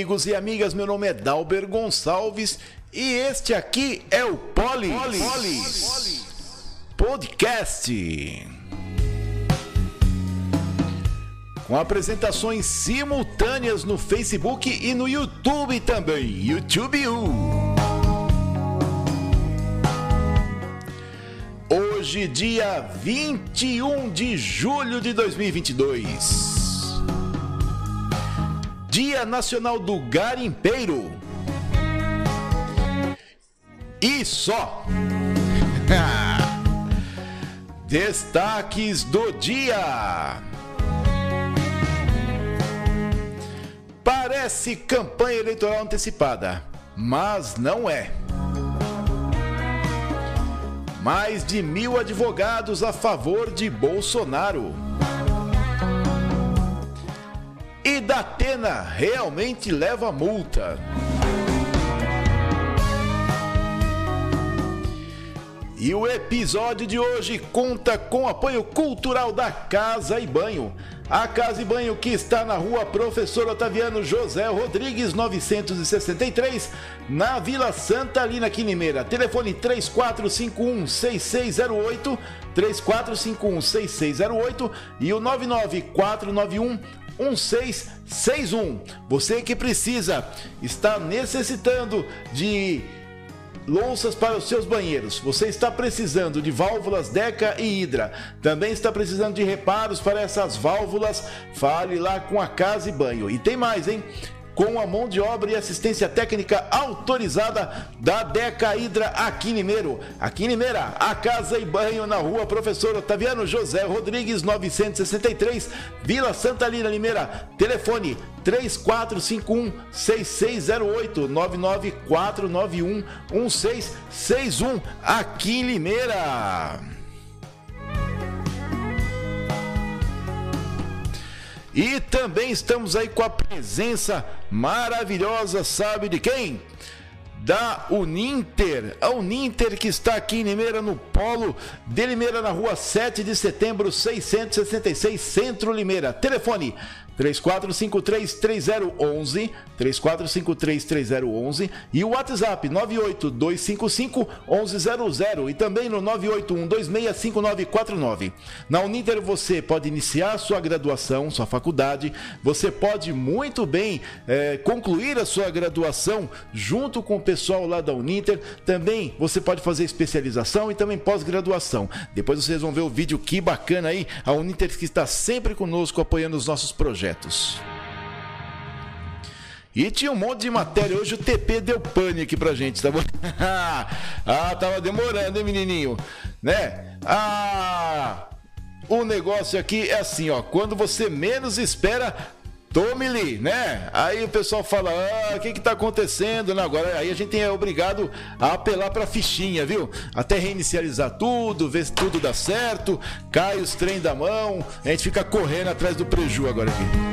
Amigos e amigas. Meu nome é Dalber Gonçalves e este aqui é o Polis, Polis. Polis. Podcast. Com apresentações simultâneas no Facebook e no YouTube também. YouTube U. Hoje, dia 21 de julho de 2022. Dia Nacional do Garimpeiro. E só. Destaques do dia. Parece campanha eleitoral antecipada, mas não é. Mais de mil advogados a favor de Bolsonaro. E Datena realmente leva multa. E o episódio de hoje conta com apoio cultural da Casa e Banho. A Casa e Banho que está na rua Professor Otaviano José Rodrigues 963, na Vila Santa Lina Quinemeira. Telefone 3451 6608, 3451 6608 e o 99491 1661. Você que precisa, está necessitando de louças para os seus banheiros. Você está precisando de válvulas Deca e Hidra. Também está precisando de reparos para essas válvulas. Fale lá com a Casa e Banho. E tem mais, hein? Com a mão de obra e assistência técnica autorizada da Deca Hidra aqui em Limeiro. Aqui em Limeira, a casa e banho na rua Professor Otaviano José Rodrigues 963, Vila Santa Lina, Limeira. Telefone 3451 6608 99491 1661 aqui em Limeira. E também estamos aí com a presença maravilhosa, sabe de quem? da Uninter. A Uninter que está aqui em Limeira, no Polo de Limeira, na rua 7 de setembro, 666, Centro Limeira. Telefone 3453-3011, 3453-3011 e o WhatsApp 98255-1100 e também no 981265949. Na Uninter você pode iniciar sua graduação, sua faculdade, você pode muito bem é, concluir a sua graduação junto com o pessoal lá da Uninter. Também você pode fazer especialização e também pós-graduação. Depois vocês vão ver o vídeo que bacana aí, a Uninter que está sempre conosco apoiando os nossos projetos projetos. E tinha um monte de matéria. Hoje o TP deu pane aqui pra gente, tá bom? ah, tava demorando, hein, menininho? Né? Ah, o negócio aqui é assim, ó. Quando você menos espera, tome-lhe, né? Aí o pessoal fala, ah, o que que tá acontecendo? Não, agora aí a gente é obrigado a apelar pra fichinha, viu? Até reinicializar tudo, ver se tudo dá certo, cai os trem da mão, a gente fica correndo atrás do preju agora aqui.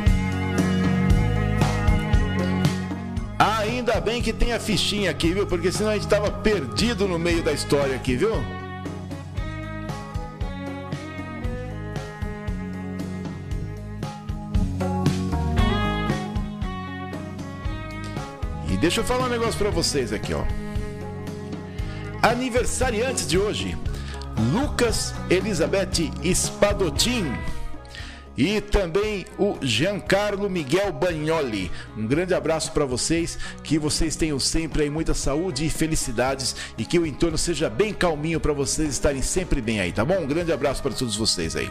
Ainda bem que tem a fichinha aqui, viu? Porque senão a gente tava perdido no meio da história aqui, viu? Deixa eu falar um negócio para vocês aqui, ó. Aniversariantes de hoje: Lucas Elizabeth Espadotin e também o Giancarlo Miguel Bagnoli. Um grande abraço para vocês, que vocês tenham sempre aí muita saúde e felicidades e que o entorno seja bem calminho para vocês estarem sempre bem aí, tá bom? Um grande abraço para todos vocês aí.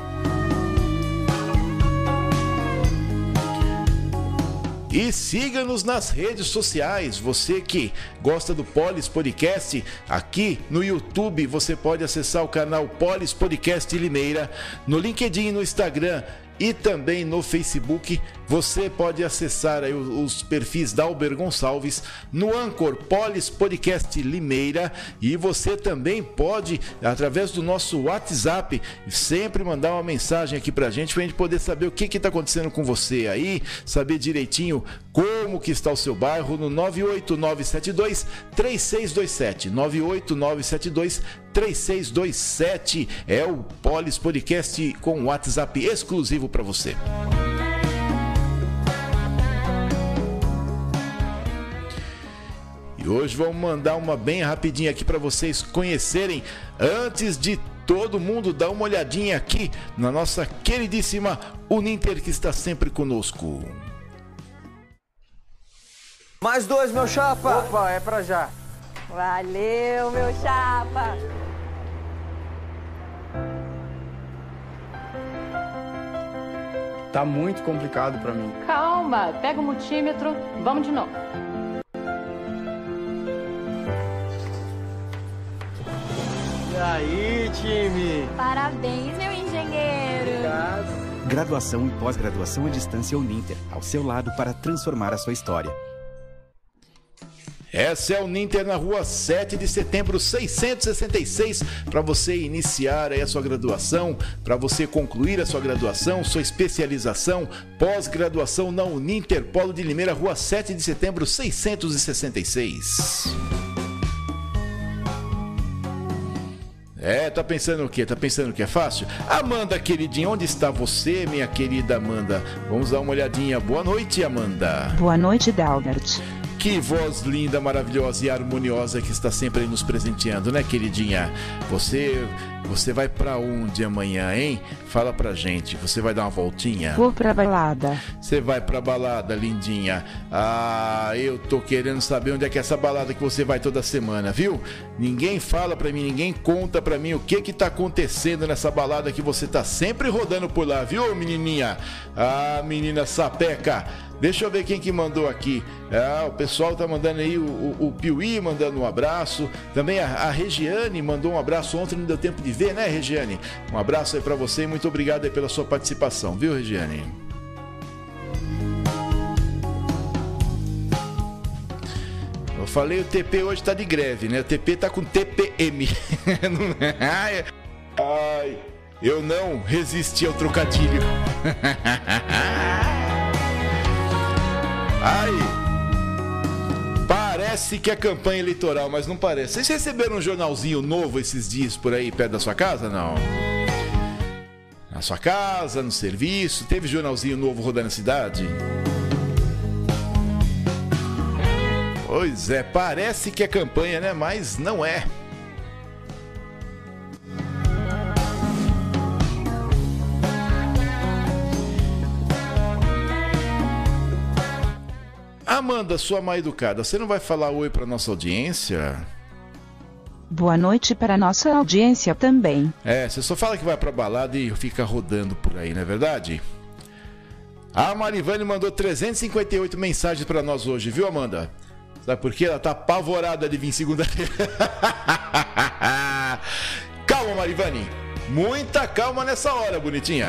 E siga-nos nas redes sociais. Você que gosta do Polis Podcast, aqui no YouTube você pode acessar o canal Polis Podcast Limeira, no LinkedIn e no Instagram e também no Facebook. Você pode acessar os perfis da Alber Gonçalves no Anchor Polis Podcast Limeira e você também pode, através do nosso WhatsApp, sempre mandar uma mensagem aqui pra gente, pra gente poder saber o que que tá acontecendo com você aí, saber direitinho como que está o seu bairro no 98972 3627 98972 3627 é o Polis Podcast com WhatsApp exclusivo para você. E hoje vamos mandar uma bem rapidinha aqui para vocês conhecerem antes de todo mundo dar uma olhadinha aqui na nossa queridíssima Uninter que está sempre conosco. Mais dois, meu chapa. Opa, é pra já. Valeu, meu chapa. Tá muito complicado pra mim. Calma, pega o multímetro, vamos de novo. E aí, time? Parabéns, meu engenheiro. Obrigado. Graduação e pós-graduação à distância Uninter, ao seu lado para transformar a sua história. Essa é o Ninter na rua 7 de setembro 666 para você iniciar aí a sua graduação, para você concluir a sua graduação, sua especialização, pós-graduação na Uninter Polo de Limeira, rua 7 de setembro 666. É, tá pensando o quê? Tá pensando que é fácil? Amanda, queridinha, onde está você, minha querida Amanda? Vamos dar uma olhadinha. Boa noite, Amanda. Boa noite, Dalbert. Que voz linda, maravilhosa e harmoniosa que está sempre aí nos presenteando, né, queridinha? Você, você vai para onde amanhã, hein? Fala pra gente. Você vai dar uma voltinha? Vou pra balada. Você vai pra balada, lindinha. Ah, eu tô querendo saber onde é que é essa balada que você vai toda semana, viu? Ninguém fala pra mim, ninguém conta pra mim o que que tá acontecendo nessa balada que você tá sempre rodando por lá, viu, menininha? Ah, menina sapeca. Deixa eu ver quem que mandou aqui. Ah, o pessoal tá mandando aí, o, o, o Piuí mandando um abraço. Também a, a, Regiane mandou um abraço ontem, não deu tempo de ver, né, Regiane? Um abraço aí pra você e muito obrigado aí pela sua participação, viu, Regiane? Eu falei, o TP hoje tá de greve, né? O TP tá com TPM. Ai, eu não resisti ao trocadilho. Ai, parece que é campanha eleitoral, mas não parece. Vocês receberam um jornalzinho novo esses dias por aí perto da sua casa? Não. Na sua casa, no serviço, teve jornalzinho novo rodando na cidade? Pois é, parece que é campanha, né? Mas não é. Amanda, sua mal educada, você não vai falar oi para nossa audiência? Boa noite para nossa audiência também. É, você só fala que vai pra balada e fica rodando por aí, não é verdade? A Marivane mandou 358 mensagens para nós hoje, viu, Amanda? Sabe por quê? Ela tá apavorada de vir segunda-feira. calma, Marivane. Muita calma nessa hora, bonitinha.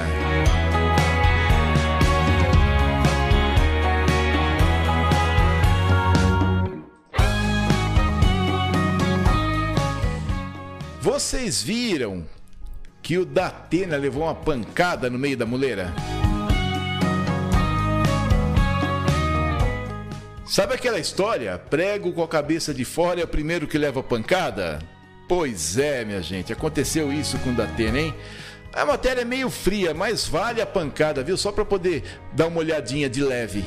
Vocês viram que o Datena levou uma pancada no meio da muleira? Sabe aquela história? Prego com a cabeça de fora é o primeiro que leva pancada? Pois é, minha gente, aconteceu isso com o Datena, hein? A matéria é meio fria, mas vale a pancada, viu? Só para poder dar uma olhadinha de leve.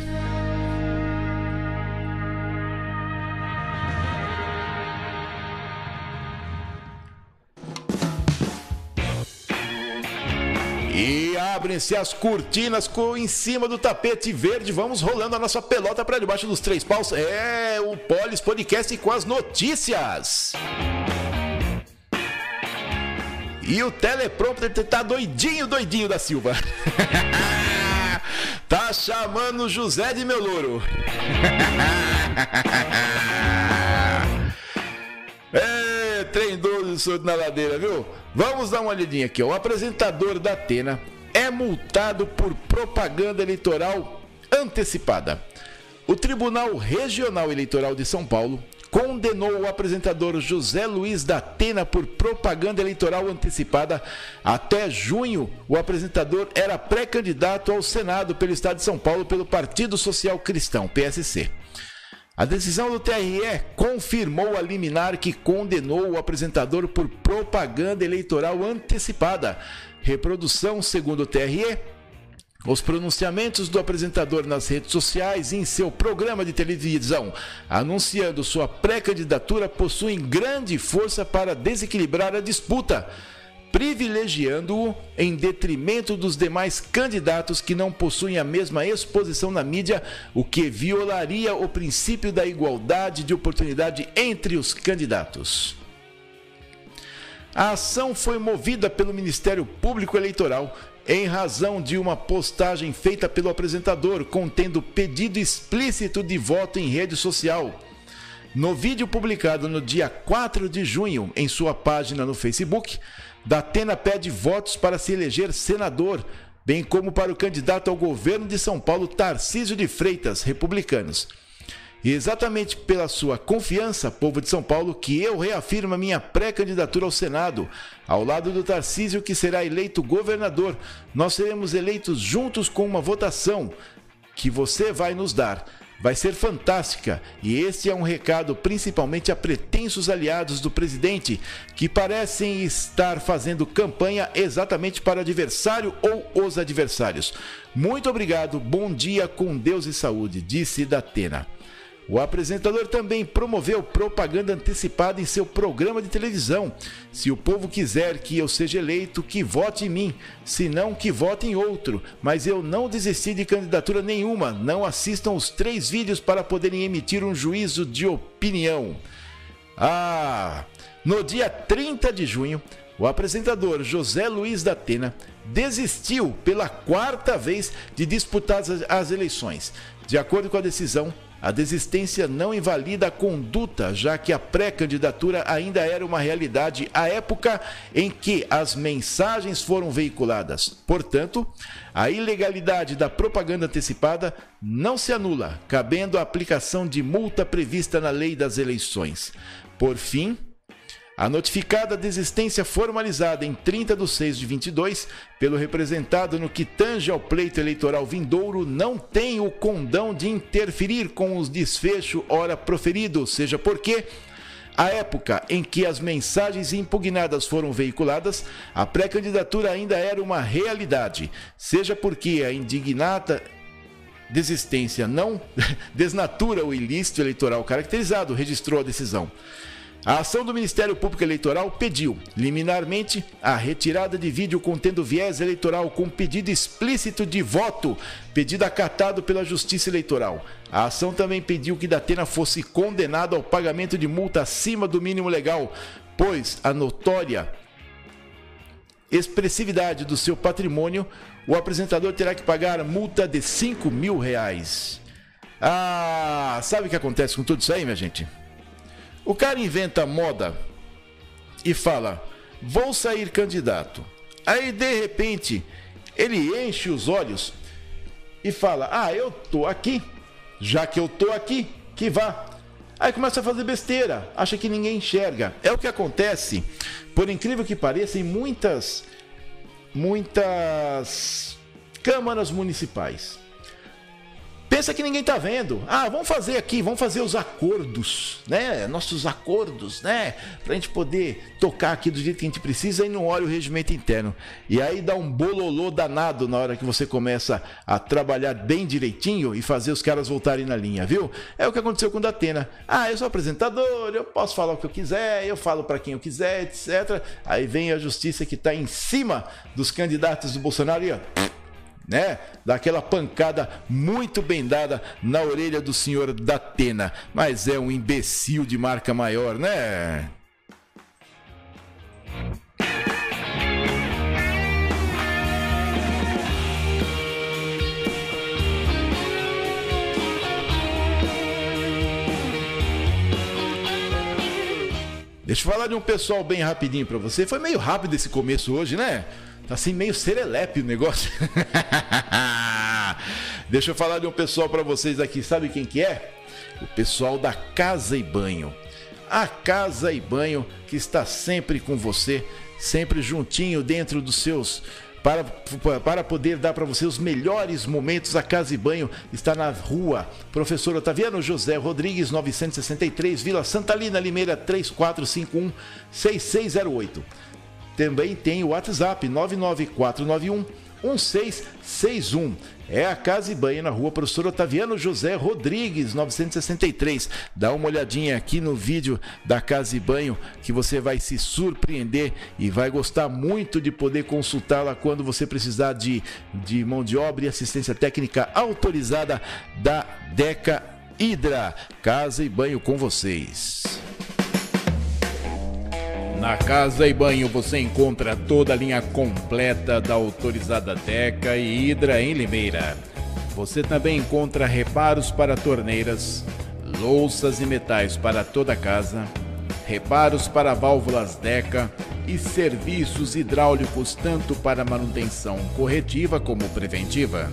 E abrem-se as cortinas com, em cima do tapete verde. Vamos rolando a nossa pelota para debaixo dos três paus. É o Polis Podcast com as notícias. E o teleprompter tá doidinho, doidinho da Silva. tá chamando José de meu louro. é, trem doido na ladeira, viu? Vamos dar uma olhadinha aqui. O apresentador da Atena é multado por propaganda eleitoral antecipada. O Tribunal Regional Eleitoral de São Paulo condenou o apresentador José Luiz da Atena por propaganda eleitoral antecipada. Até junho, o apresentador era pré-candidato ao Senado pelo Estado de São Paulo pelo Partido Social Cristão, PSC. A decisão do TRE confirmou a liminar que condenou o apresentador por propaganda eleitoral antecipada. Reprodução, segundo o TRE, Os pronunciamentos do apresentador nas redes sociais e em seu programa de televisão, anunciando sua pré-candidatura, possuem grande força para desequilibrar a disputa, privilegiando-o em detrimento dos demais candidatos que não possuem a mesma exposição na mídia, o que violaria o princípio da igualdade de oportunidade entre os candidatos. A ação foi movida pelo Ministério Público Eleitoral em razão de uma postagem feita pelo apresentador contendo pedido explícito de voto em rede social. No vídeo publicado no dia 4 de junho em sua página no Facebook, Datena pede votos para se eleger senador, bem como para o candidato ao governo de São Paulo Tarcísio de Freitas, republicanos. E exatamente pela sua confiança, povo de São Paulo, que eu reafirmo a minha pré-candidatura ao Senado, ao lado do Tarcísio, que será eleito governador. Nós seremos eleitos juntos com uma votação que você vai nos dar. Vai ser fantástica e este é um recado principalmente a pretensos aliados do presidente que parecem estar fazendo campanha exatamente para adversário ou os adversários. Muito obrigado, bom dia com Deus e saúde, disse Datena. O apresentador também promoveu propaganda antecipada em seu programa de televisão. Se o povo quiser que eu seja eleito, que vote em mim, se não, que vote em outro. Mas eu não desisti de candidatura nenhuma. Não assistam os três vídeos para poderem emitir um juízo de opinião. Ah! No dia 30 de junho, o apresentador José Luiz da Atena desistiu pela quarta vez de disputar as eleições. De acordo com a decisão, a desistência não invalida a conduta, já que a pré-candidatura ainda era uma realidade à época em que as mensagens foram veiculadas. Portanto, a ilegalidade da propaganda antecipada não se anula, cabendo a aplicação de multa prevista na lei das eleições. Por fim, a notificada desistência formalizada em 30 de 6 de 22 pelo representado no que tange ao pleito eleitoral vindouro não tem o condão de interferir com os desfechos ora proferido, seja porque a época em que as mensagens impugnadas foram veiculadas, a pré-candidatura ainda era uma realidade, seja porque a indignada desistência não desnatura o ilícito eleitoral caracterizado, registrou a decisão. A ação do Ministério Público Eleitoral pediu, liminarmente, a retirada de vídeo contendo viés eleitoral com pedido explícito de voto, pedido acatado pela Justiça Eleitoral. A ação também pediu que Datena fosse condenado ao pagamento de multa acima do mínimo legal, pois a notória expressividade do seu patrimônio, o apresentador terá que pagar multa de 5 mil reais. Ah, sabe o que acontece com tudo isso aí, minha gente? O cara inventa moda e fala: vou sair candidato. Aí de repente ele enche os olhos e fala: ah, eu tô aqui, já que eu tô aqui, que vá. Aí começa a fazer besteira, acha que ninguém enxerga. É o que acontece, por incrível que pareça, em muitas, muitas câmaras municipais. Pensa que ninguém está vendo. Ah, vamos fazer aqui, vamos fazer os acordos, né? Nossos acordos, né? Para a gente poder tocar aqui do jeito que a gente precisa e não olha o regimento interno. E aí dá um bololô danado na hora que você começa a trabalhar bem direitinho e fazer os caras voltarem na linha, viu? É o que aconteceu com o Datena. Ah, eu sou apresentador, eu posso falar o que eu quiser, eu falo para quem eu quiser, etc. Aí vem a justiça que está em cima dos candidatos do Bolsonaro e ó né? Daquela pancada muito bem dada na orelha do senhor Datena. Mas é um imbecil de marca maior, né? Deixa eu falar de um pessoal bem rapidinho para você. Foi meio rápido esse começo hoje, né? Tá assim meio serelepe o negócio. Deixa eu falar de um pessoal para vocês aqui. Sabe quem que é? O pessoal da Casa e Banho. A Casa e Banho que está sempre com você, sempre juntinho dentro dos seus para, para poder dar para você os melhores momentos. A Casa e Banho está na rua Professor Otaviano José Rodrigues, 963, Vila Santa Lina, Limeira, 3451 6608. Também tem o WhatsApp 99491 1661. É a Casa e Banho na rua Professor Otaviano José Rodrigues, 963. Dá uma olhadinha aqui no vídeo da Casa e Banho que você vai se surpreender e vai gostar muito de poder consultá-la quando você precisar de, de mão de obra e assistência técnica autorizada da Deca Hidra. Casa e Banho com vocês. Na Casa e Banho você encontra toda a linha completa da autorizada Deca e Hidra em Limeira. Você também encontra reparos para torneiras, louças e metais para toda a casa, reparos para válvulas Deca e serviços hidráulicos tanto para manutenção corretiva como preventiva.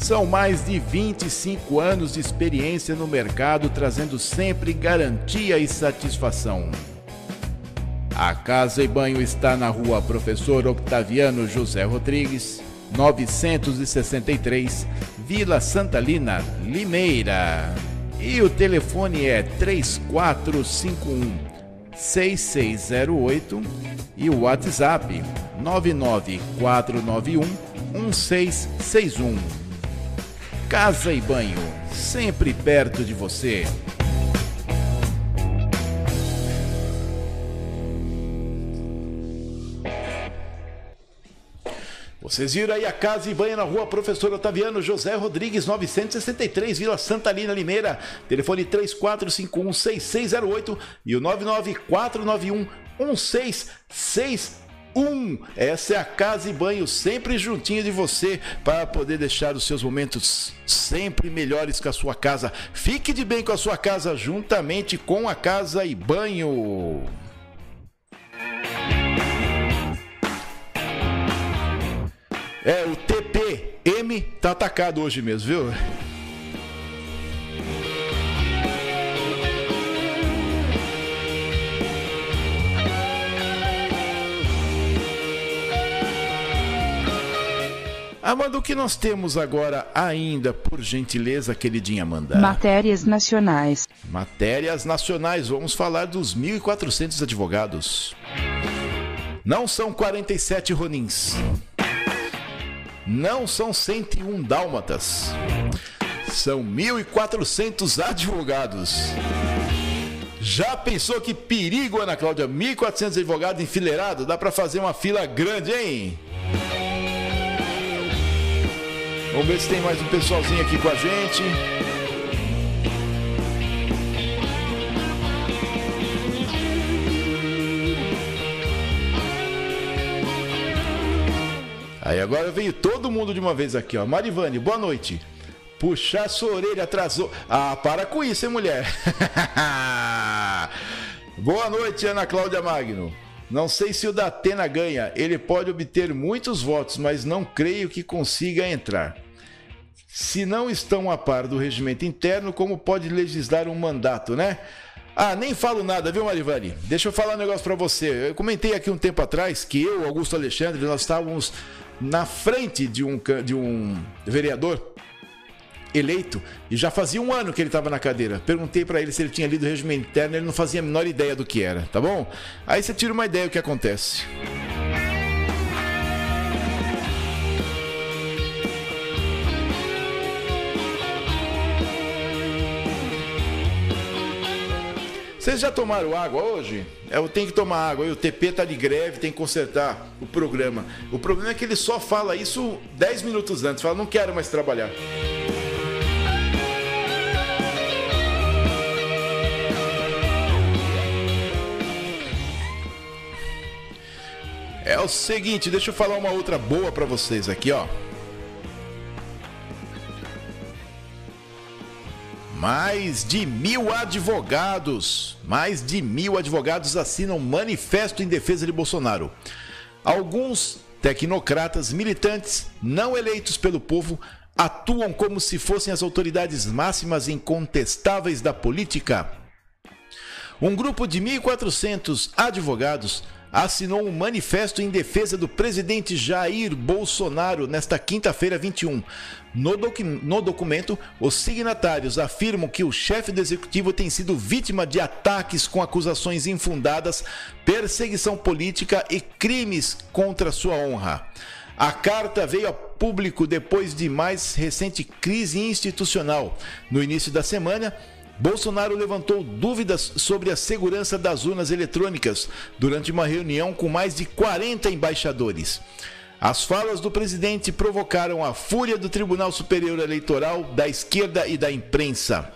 São mais de 25 anos de experiência no mercado, trazendo sempre garantia e satisfação. A Casa e Banho está na rua Professor Octaviano José Rodrigues, 963, Vila Santalina, Limeira. E o telefone é 3451 6608 e o WhatsApp 99491 1661. Casa e Banho, sempre perto de você. Vocês viram aí a casa e banho na rua Professor Otaviano José Rodrigues, 963, Vila Santa Lina, Limeira. Telefone 34516608 e o 994911661. Essa é a casa e banho sempre juntinho de você para poder deixar os seus momentos sempre melhores com a sua casa. Fique de bem com a sua casa juntamente com a casa e banho. É, o TPM tá atacado hoje mesmo, viu? Amanda, o que nós temos agora ainda, por gentileza, queridinha Amanda? Matérias nacionais. Matérias nacionais. Vamos falar dos 1.400 advogados. Não são 47 ronins. Não são 101 dálmatas. São 1.400 advogados. Já pensou que perigo, Ana Cláudia? 1.400 advogados enfileirados? Dá para fazer uma fila grande, hein? Vamos ver se tem mais um pessoalzinho aqui com a gente. Aí agora veio todo mundo de uma vez aqui, ó. Marivane, boa noite. Puxar sua orelha atrasou. Ah, para com isso, hein, mulher? boa noite, Ana Cláudia Magno. Não sei se o Datena ganha. Ele pode obter muitos votos, mas não creio que consiga entrar. Se não estão a par do regimento interno, como pode legislar um mandato, né? Ah, nem falo nada, viu, Marivani? Deixa eu falar um negócio para você. Eu comentei aqui um tempo atrás que eu, Augusto Alexandre, nós estávamos na frente de um, de um vereador eleito e já fazia um ano que ele estava na cadeira. Perguntei para ele se ele tinha lido o regimento interno, ele não fazia a menor ideia do que era, tá bom? Aí você tira uma ideia do que acontece. Vocês já tomaram água hoje? É, eu tenho que tomar água. O TP tá de greve, tem que consertar o programa. O problema é que ele só fala isso 10 minutos antes. Fala, não quero mais trabalhar. É o seguinte, deixa eu falar uma outra boa para vocês aqui, ó. Mais de mil advogados, mais de mil advogados assinam manifesto em defesa de Bolsonaro. Alguns tecnocratas militantes não eleitos pelo povo atuam como se fossem as autoridades máximas incontestáveis da política. Um grupo de 1.400 advogados assinou um manifesto em defesa do presidente Jair Bolsonaro nesta quinta-feira 21. No, docu no, documento, os signatários afirmam que o chefe do executivo tem sido vítima de ataques com acusações infundadas, perseguição política e crimes contra sua honra. A carta veio a público depois de mais recente crise institucional. No início da semana, Bolsonaro levantou dúvidas sobre a segurança das urnas eletrônicas durante uma reunião com mais de 40 embaixadores. As falas do presidente provocaram a fúria do Tribunal Superior Eleitoral, da esquerda e da imprensa.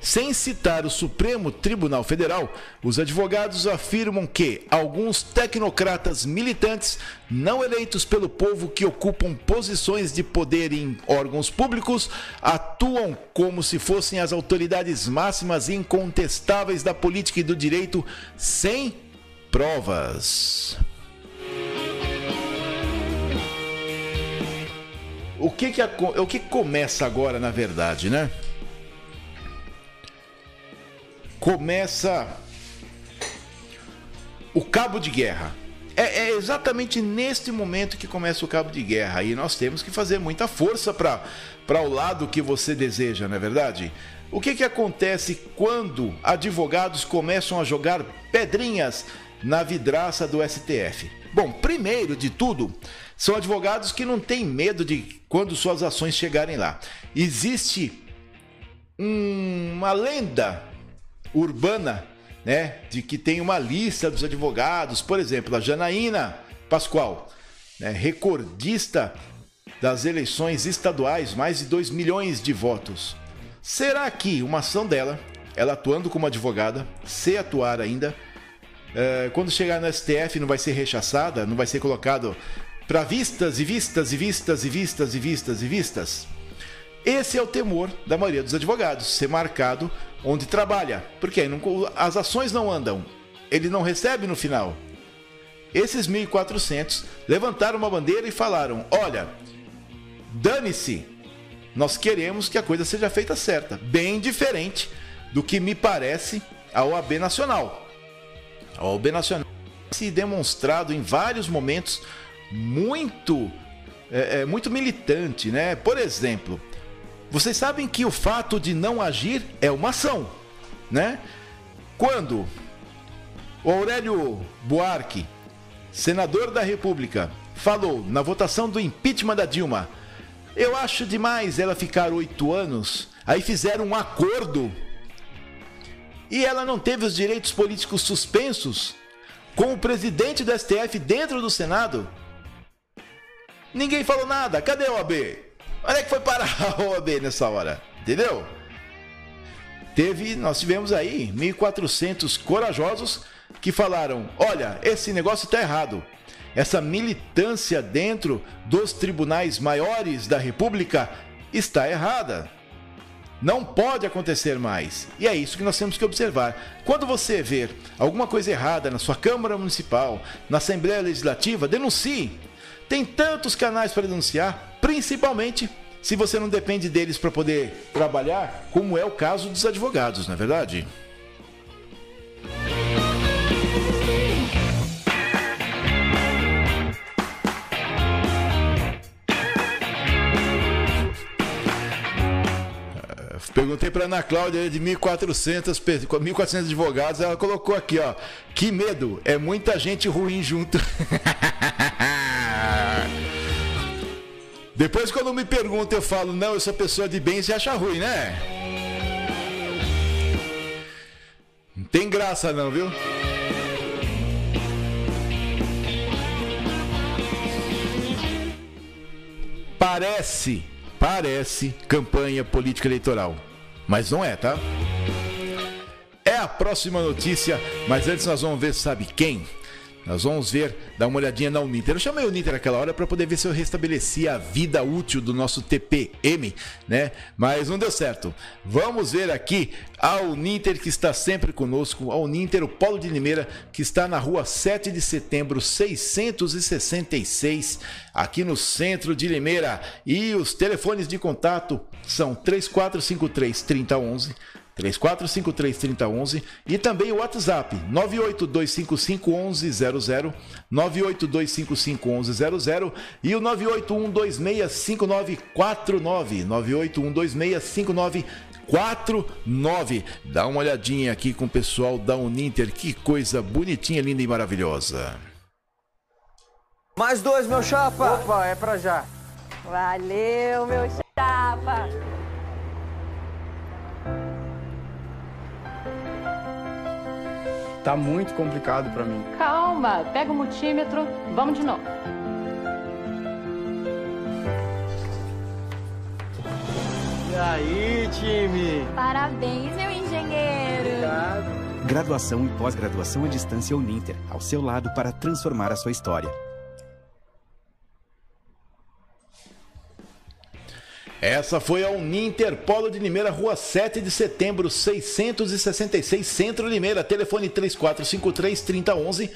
Sem citar o Supremo Tribunal Federal, os advogados afirmam que alguns tecnocratas militantes não eleitos pelo povo que ocupam posições de poder em órgãos públicos atuam como se fossem as autoridades máximas incontestáveis da política e do direito sem provas. O que, que, o que começa agora, na verdade, né? Começa o cabo de guerra. É, é, exatamente neste momento que começa o cabo de guerra. E nós temos que fazer muita força para o lado que você deseja, não é verdade? O que, que acontece quando advogados começam a jogar pedrinhas na vidraça do STF? Bom, primeiro de tudo, são advogados que não têm medo de quando suas ações chegarem lá. Existe uma lenda urbana, né, de que tem uma lista dos advogados, por exemplo, a Janaína Pascoal, né, recordista das eleições estaduais, mais de 2 milhões de votos. Será que uma ação dela, ela atuando como advogada, se atuar ainda, é, quando chegar no STF não vai ser rechaçada, não vai ser colocado para vistas e vistas e vistas e vistas e vistas e vistas? Esse é o temor da maioria dos advogados, ser marcado onde trabalha, porque não, as ações não andam, ele não recebe no final. Esses 1.400 levantaram uma bandeira e falaram: olha, dane-se, nós queremos que a coisa seja feita certa, bem diferente do que me parece a OAB Nacional. A OAB Nacional se demonstrado em vários momentos muito é, é, muito militante, né? Por exemplo, vocês sabem que o fato de não agir é uma ação, né? Quando o Aurélio Buarque, senador da República, falou na votação do impeachment da Dilma, eu acho demais ela ficar oito anos. Aí fizeram um acordo e ela não teve os direitos políticos suspensos com o presidente do STF dentro do Senado. Ninguém falou nada. Cadê o AB? Onde é que foi parar a OAB nessa hora? Entendeu? Teve, nós tivemos aí 1.400 corajosos que falaram: olha, esse negócio está errado. Essa militância dentro dos tribunais maiores da República está errada. Não pode acontecer mais. E é isso que nós temos que observar. Quando você ver alguma coisa errada na sua Câmara Municipal, na Assembleia Legislativa, denuncie. Tem tantos canais para denunciar, principalmente se você não depende deles para poder trabalhar, como é o caso dos advogados, não é verdade? É, perguntei para Ana Cláudia de 1.400, 1.400 advogados, ela colocou aqui, ó, que medo, é muita gente ruim junto. Depois, quando me perguntam, eu falo, não, eu sou pessoa de bem, você acha ruim, né? Não tem graça, não, viu? Parece, parece campanha política eleitoral. Mas não é, tá? É a próxima notícia, mas antes nós vamos ver, sabe quem? Nós vamos ver, dar uma olhadinha na Uninter. Eu chamei o Uninter naquela hora para poder ver se eu restabelecia a vida útil do nosso TPM, né? Mas não deu certo. Vamos ver aqui a Uninter que está sempre conosco, a Uninter, o Polo de Limeira, que está na rua 7 de setembro, 666, aqui no centro de Limeira. E os telefones de contato são 3453 3011 34533011 e também o WhatsApp 982551100, 982551100 e o 981265949, 981265949. Dá uma olhadinha aqui com o pessoal da Uninter, que coisa bonitinha, linda e maravilhosa. Mais dois, meu chapa. Opa, é pra já. Valeu, meu chapa. Tá muito complicado pra mim. Calma, pega o multímetro, vamos de novo. E aí, time? Parabéns, meu engenheiro. Obrigado. Graduação e pós-graduação à distância Uninter, ao seu lado para transformar a sua história. Essa foi a Uninter Polo de Limeira, Rua 7 de Setembro, 666, Centro Limeira. Telefone 3453-3011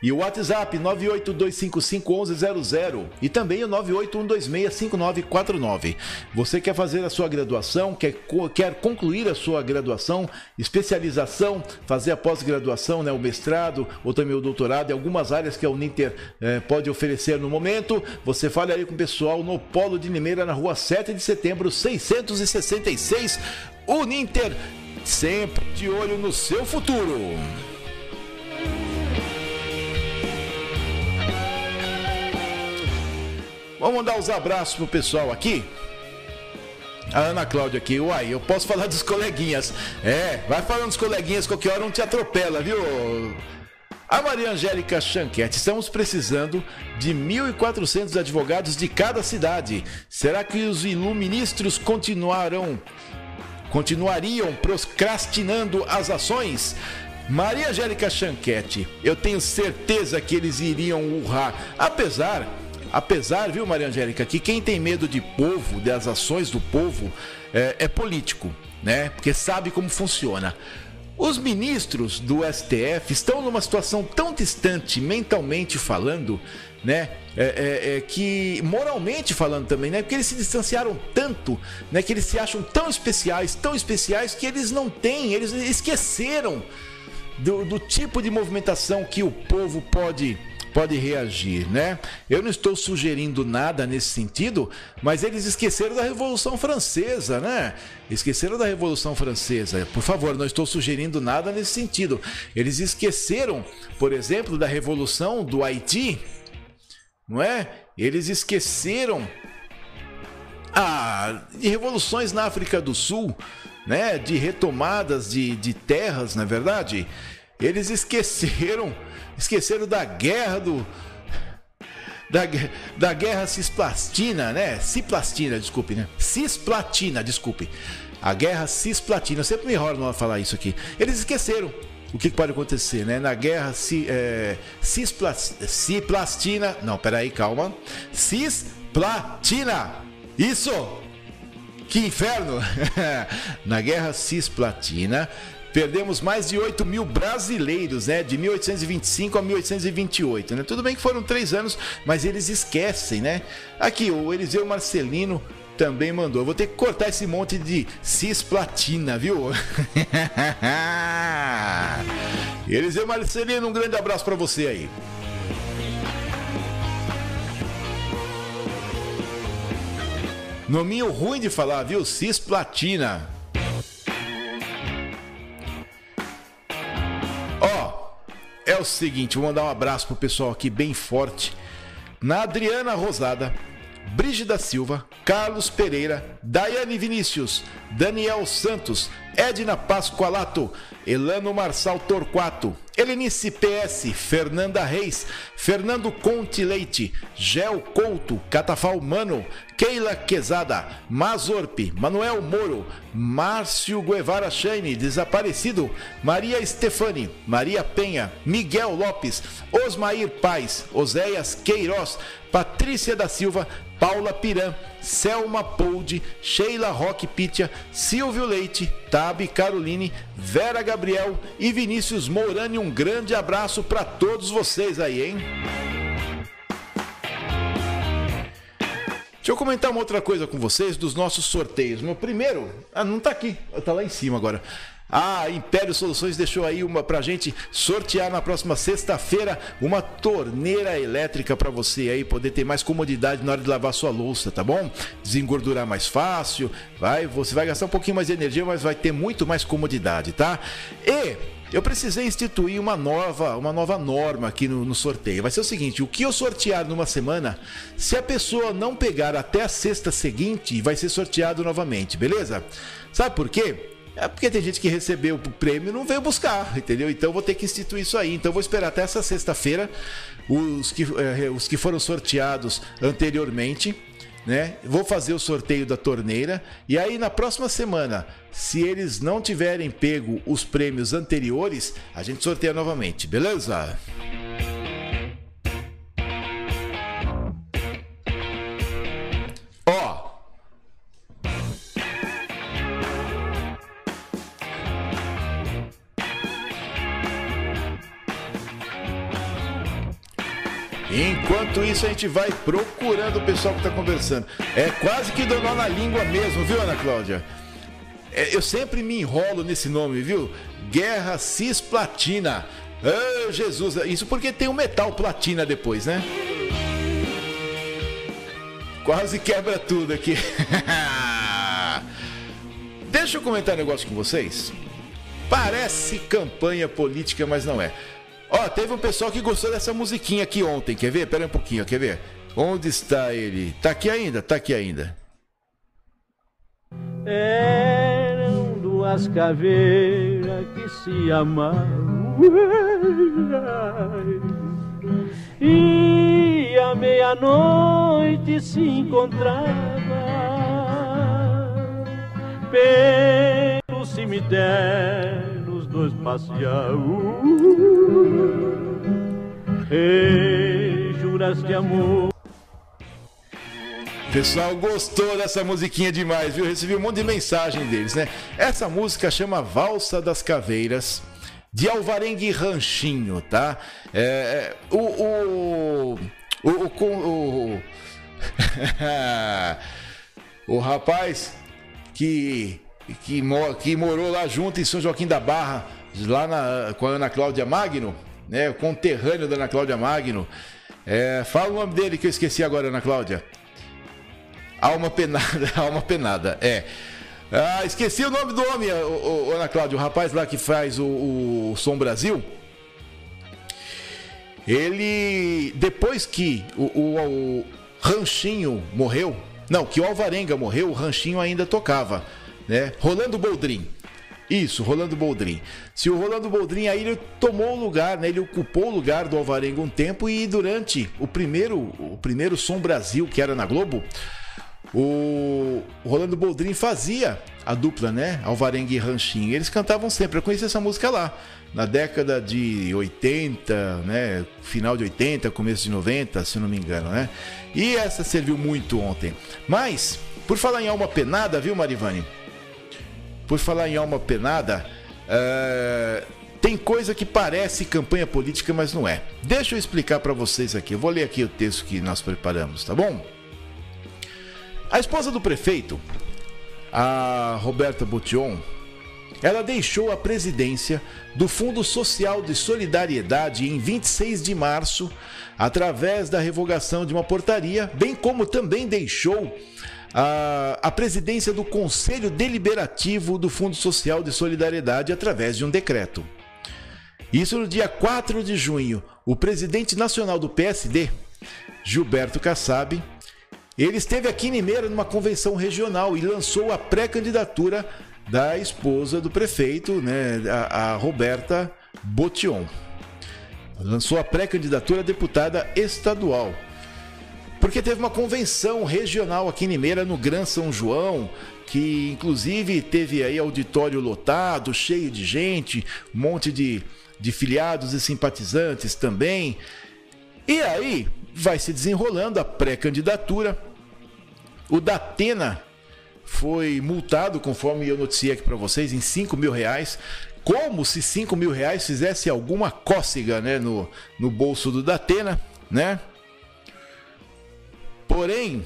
e o WhatsApp 982551100 e também o 981265949. Você quer fazer a sua graduação, quer, quer concluir a sua graduação, especialização, fazer a pós-graduação, né, o mestrado ou também o doutorado em algumas áreas que a Uninter eh, pode oferecer no momento. Você fale aí com o pessoal no Polo de Limeira, na Rua 7 de Setembro, 666, Uninter, sempre de olho no seu futuro. Vamos mandar os abraços pro pessoal aqui. A Ana Cláudia aqui, uai, eu posso falar dos coleguinhas. É, vai falando dos coleguinhas, qualquer hora não te atropela, viu? A Maria Angélica Chanquete, estamos precisando de 1.400 advogados de cada cidade. Será que os iluministros continuarão, continuariam procrastinando as ações? Maria Angélica Chanquete, eu tenho certeza que eles iriam urrar, apesar Apesar, viu, Maria Angélica, que quem tem medo de povo, das ações do povo, é, é político, né? Porque sabe como funciona. Os ministros do STF estão numa situação tão distante, mentalmente falando, né? É, é, é, que moralmente falando também, né? Porque eles se distanciaram tanto, né? Que eles se acham tão especiais, tão especiais que eles não têm, eles esqueceram do, do tipo de movimentação que o povo pode pode reagir, né? Eu não estou sugerindo nada nesse sentido, mas eles esqueceram da Revolução Francesa, né? Esqueceram da Revolução Francesa. Por favor, não estou sugerindo nada nesse sentido. Eles esqueceram, por exemplo, da Revolução do Haiti, não é? Eles esqueceram ah, de revoluções na África do Sul, né? De retomadas de, de terras, na é verdade. Eles esqueceram esqueceram da guerra do. Da, da guerra cisplastina, né? Cisplastina, desculpe, né? Cisplatina, desculpe. A guerra cisplatina. Eu sempre me enrolo falar isso aqui. Eles esqueceram o que pode acontecer, né? Na guerra ci, é, cisplastina. Não, peraí, calma. Cisplatina. Isso! Que inferno! Na guerra cisplatina, Perdemos mais de 8 mil brasileiros, né? De 1825 a 1828, né? Tudo bem que foram três anos, mas eles esquecem, né? Aqui, o Eliseu Marcelino também mandou. Vou ter que cortar esse monte de cisplatina, viu? Eliseu Marcelino, um grande abraço para você aí. Nominho ruim de falar, viu? Cisplatina. O seguinte, vou mandar um abraço pro pessoal aqui bem forte. Na Adriana Rosada, Brígida Silva, Carlos Pereira, Daiane Vinícius, Daniel Santos, Edna Pascoalato, Elano Marçal Torquato, Helenice PS, Fernanda Reis, Fernando Conte Leite, Gel Couto, Catafal Mano, Keila Quezada, Mazorpe, Manuel Moro, Márcio Guevara Shane, desaparecido, Maria Stefani, Maria Penha, Miguel Lopes, Osmair Paz, Oséias Queiroz, Patrícia da Silva, Paula Piran, Selma Poldi, Sheila Roque Pitia, Silvio Leite, Tabi Caroline, Vera Gabriel e Vinícius Mourani. Um grande abraço para todos vocês aí, hein? Deixa eu comentar uma outra coisa com vocês dos nossos sorteios. Meu primeiro, ah, não tá aqui, tá lá em cima agora. A Império Soluções deixou aí uma pra gente sortear na próxima sexta-feira uma torneira elétrica para você aí poder ter mais comodidade na hora de lavar sua louça, tá bom? Desengordurar mais fácil, vai, você vai gastar um pouquinho mais de energia, mas vai ter muito mais comodidade, tá? E eu precisei instituir uma nova, uma nova norma aqui no, no, sorteio. Vai ser o seguinte: o que eu sortear numa semana, se a pessoa não pegar até a sexta seguinte, vai ser sorteado novamente, beleza? Sabe por quê? É porque tem gente que recebeu o prêmio e não veio buscar, entendeu? Então vou ter que instituir isso aí. Então vou esperar até essa sexta-feira os que, eh, os que foram sorteados anteriormente né? Vou fazer o sorteio da torneira e aí na próxima semana, se eles não tiverem pego os prêmios anteriores, a gente sorteia novamente, beleza? Isso, a gente vai procurando o pessoal que está conversando. É quase que nó na língua mesmo, viu, Ana Cláudia? É, eu sempre me enrolo nesse nome, viu? Guerra Cisplatina. Oh, Jesus, isso porque tem o metal platina depois, né? Quase quebra tudo aqui. Deixa eu comentar um negócio com vocês. Parece campanha política, mas não é. Ó, teve um pessoal que gostou dessa musiquinha aqui ontem. Quer ver? Pera um pouquinho, quer ver? Onde está ele? Tá aqui ainda? Tá aqui ainda. Eram duas caveiras que se amavam. E à meia-noite se encontrava pelo cemitério dois passeavam e juras de amor. Pessoal gostou dessa musiquinha demais, viu? Recebi um monte de mensagem deles, né? Essa música chama Valsa das Caveiras, de Alvarengue Ranchinho, tá? É, o, o, o, o, o, o rapaz que que, que morou lá junto em São Joaquim da Barra, lá na, com a Ana Cláudia Magno, né? O conterrâneo da Ana Cláudia Magno. É, fala o nome dele que eu esqueci agora, Ana Cláudia. Alma Penada, Alma Penada, é. Ah, esqueci o nome do homem, o, o, Ana Cláudia, o rapaz lá que faz o, o Som Brasil. Ele, depois que o, o, o Ranchinho morreu, não, que o Alvarenga morreu, o Ranchinho ainda tocava né? Rolando Boldrin. Isso, Rolando Boldrin. Se o Rolando Boldrin aí ele tomou o lugar, né? Ele ocupou o lugar do Alvarenga um tempo e durante o primeiro, o primeiro Som Brasil que era na Globo, o Rolando Boldrin fazia a dupla, né? Alvarenga e Ranchinho. Eles cantavam sempre. Eu conheci essa música lá, na década de 80, né? Final de 80, começo de 90, se não me engano, né? E essa serviu muito ontem. Mas, por falar em alma penada, viu, Marivane? Por falar em alma penada, uh, tem coisa que parece campanha política, mas não é. Deixa eu explicar para vocês aqui. Eu vou ler aqui o texto que nós preparamos, tá bom? A esposa do prefeito, a Roberta Botion, ela deixou a presidência do Fundo Social de Solidariedade em 26 de março, através da revogação de uma portaria, bem como também deixou a, a presidência do Conselho Deliberativo do Fundo Social de Solidariedade através de um decreto. Isso no dia 4 de junho, o presidente nacional do PSD, Gilberto Kassab, ele esteve aqui em Limeira numa convenção regional e lançou a pré-candidatura da esposa do prefeito, né, a, a Roberta Botion. Lançou a pré-candidatura a deputada estadual. Porque teve uma convenção regional aqui em Limeira, no Gran São João, que inclusive teve aí auditório lotado, cheio de gente, um monte de, de filiados e simpatizantes também. E aí vai se desenrolando a pré-candidatura. O Datena foi multado, conforme eu noticiei aqui para vocês, em 5 mil reais. Como se 5 mil reais fizesse alguma cócega né, no, no bolso do Datena, né? Porém,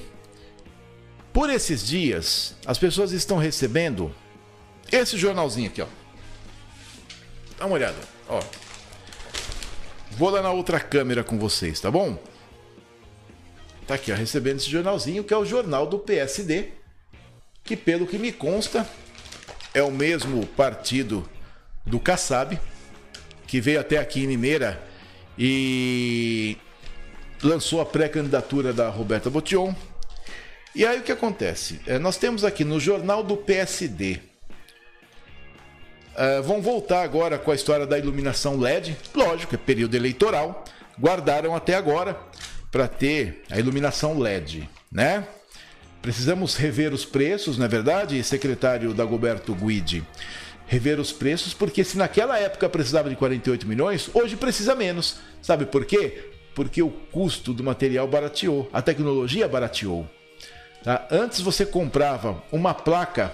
por esses dias, as pessoas estão recebendo esse jornalzinho aqui, ó. Dá uma olhada, ó. Vou lá na outra câmera com vocês, tá bom? Tá aqui, ó, recebendo esse jornalzinho que é o jornal do PSD, que pelo que me consta é o mesmo partido do Kassab, que veio até aqui em Limeira e lançou a pré-candidatura da Roberta Botion. E aí o que acontece? É, nós temos aqui no jornal do PSD. É, vão voltar agora com a história da iluminação LED. Lógico, é período eleitoral. Guardaram até agora para ter a iluminação LED, né? Precisamos rever os preços, não é verdade, secretário Dagoberto Guidi? Rever os preços, porque se naquela época precisava de 48 milhões, hoje precisa menos. Sabe por quê? Porque o custo do material barateou, a tecnologia barateou. Tá? Antes você comprava uma placa